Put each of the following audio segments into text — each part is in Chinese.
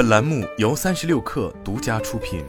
本栏目由三十六氪独家出品。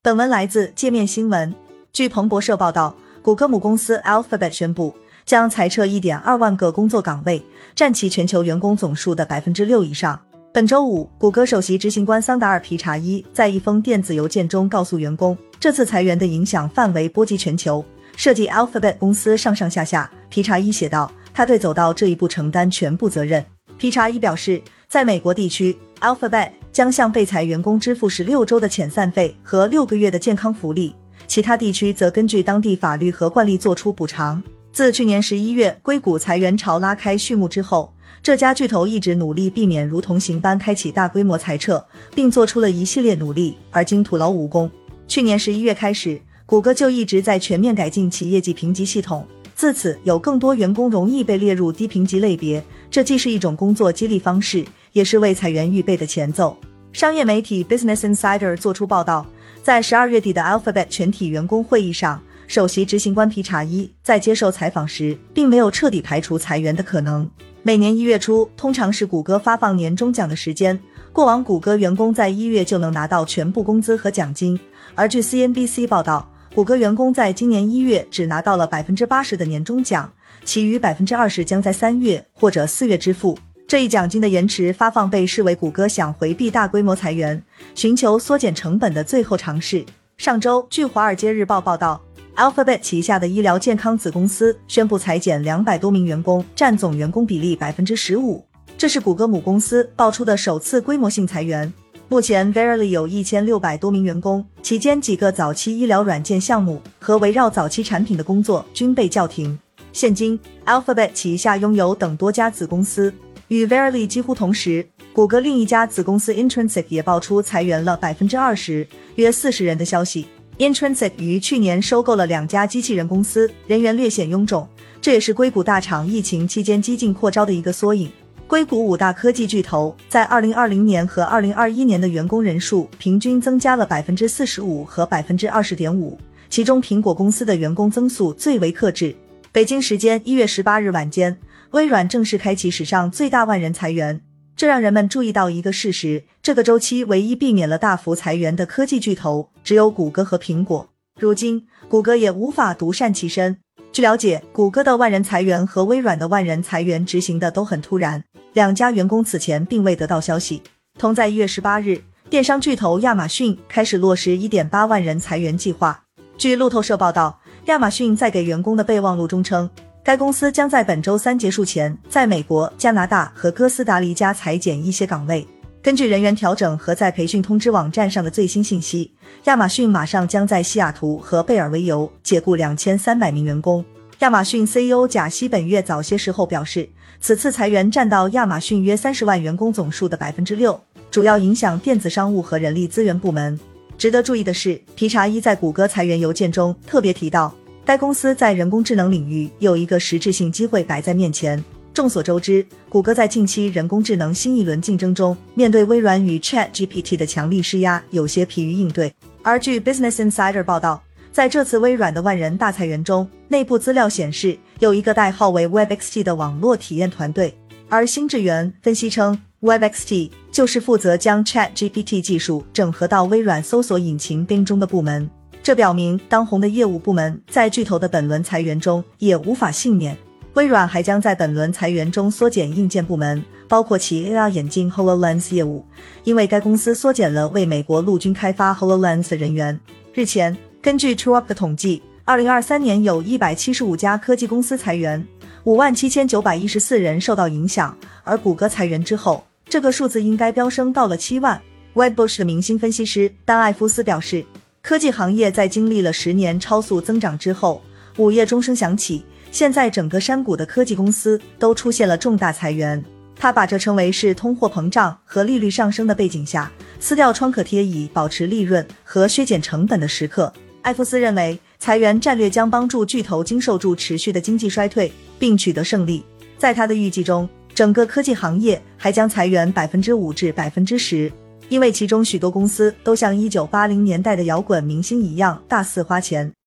本文来自界面新闻。据彭博社报道，谷歌母公司 Alphabet 宣布将裁撤一点二万个工作岗位，占其全球员工总数的百分之六以上。本周五，谷歌首席执行官桑达尔皮查伊在一封电子邮件中告诉员工，这次裁员的影响范围波及全球，涉及 Alphabet 公司上上下下。皮查伊写道。他对走到这一步承担全部责任。皮查伊表示，在美国地区，Alphabet 将向被裁员工支付十六周的遣散费和六个月的健康福利；其他地区则根据当地法律和惯例作出补偿。自去年十一月硅谷裁员潮拉开序幕之后，这家巨头一直努力避免如同行般开启大规模裁撤，并做出了一系列努力，而今徒劳无功。去年十一月开始，谷歌就一直在全面改进其业绩评级系统。自此，有更多员工容易被列入低评级类别，这既是一种工作激励方式，也是为裁员预备的前奏。商业媒体 Business Insider 做出报道，在十二月底的 Alphabet 全体员工会议上，首席执行官皮查伊在接受采访时，并没有彻底排除裁员的可能。每年一月初通常是谷歌发放年终奖的时间，过往谷歌员工在一月就能拿到全部工资和奖金，而据 CNBC 报道。谷歌员工在今年一月只拿到了百分之八十的年终奖，其余百分之二十将在三月或者四月支付。这一奖金的延迟发放被视为谷歌想回避大规模裁员、寻求缩减成本的最后尝试。上周，据《华尔街日报》报道，Alphabet 旗下的医疗健康子公司宣布裁减两百多名员工，占总员工比例百分之十五。这是谷歌母公司爆出的首次规模性裁员。目前，Verily 有一千六百多名员工，期间几个早期医疗软件项目和围绕早期产品的工作均被叫停。现今，Alphabet 旗下拥有等多家子公司，与 Verily 几乎同时，谷歌另一家子公司 Intrinsic 也爆出裁员了百分之二十，约四十人的消息。Intrinsic 于去年收购了两家机器人公司，人员略显臃肿，这也是硅谷大厂疫情期间激进扩招的一个缩影。硅谷五大科技巨头在二零二零年和二零二一年的员工人数平均增加了百分之四十五和百分之二十点五，其中苹果公司的员工增速最为克制。北京时间一月十八日晚间，微软正式开启史上最大万人裁员，这让人们注意到一个事实：这个周期唯一避免了大幅裁员的科技巨头只有谷歌和苹果。如今，谷歌也无法独善其身。据了解，谷歌的万人裁员和微软的万人裁员执行的都很突然。两家员工此前并未得到消息。同在一月十八日，电商巨头亚马逊开始落实一点八万人裁员计划。据路透社报道，亚马逊在给员工的备忘录中称，该公司将在本周三结束前，在美国、加拿大和哥斯达黎加裁减一些岗位。根据人员调整和在培训通知网站上的最新信息，亚马逊马上将在西雅图和贝尔维尤解雇两千三百名员工。亚马逊 CEO 贾西本月早些时候表示，此次裁员占到亚马逊约三十万员工总数的百分之六，主要影响电子商务和人力资源部门。值得注意的是，皮查伊在谷歌裁员邮件中特别提到，该公司在人工智能领域有一个实质性机会摆在面前。众所周知，谷歌在近期人工智能新一轮竞争中，面对微软与 Chat GPT 的强力施压，有些疲于应对。而据 Business Insider 报道。在这次微软的万人大裁员中，内部资料显示有一个代号为 WebXT 的网络体验团队。而新智源分析称，WebXT 就是负责将 ChatGPT 技术整合到微软搜索引擎 bên 中的部门。这表明当红的业务部门在巨头的本轮裁员中也无法幸免。微软还将在本轮裁员中缩减硬件部门，包括其 AR 眼镜 HoloLens 业务，因为该公司缩减了为美国陆军开发 HoloLens 的人员。日前。根据 TrueUp 的统计，二零二三年有一百七十五家科技公司裁员，五万七千九百一十四人受到影响。而谷歌裁员之后，这个数字应该飙升到了七万。Wedbush 的明星分析师丹·艾夫斯表示，科技行业在经历了十年超速增长之后，午夜钟声响起，现在整个山谷的科技公司都出现了重大裁员。他把这称为是通货膨胀和利率上升的背景下，撕掉创可贴以保持利润和削减成本的时刻。艾弗斯认为，裁员战略将帮助巨头经受住持续的经济衰退，并取得胜利。在他的预计中，整个科技行业还将裁员百分之五至百分之十，因为其中许多公司都像一九八零年代的摇滚明星一样大肆花钱。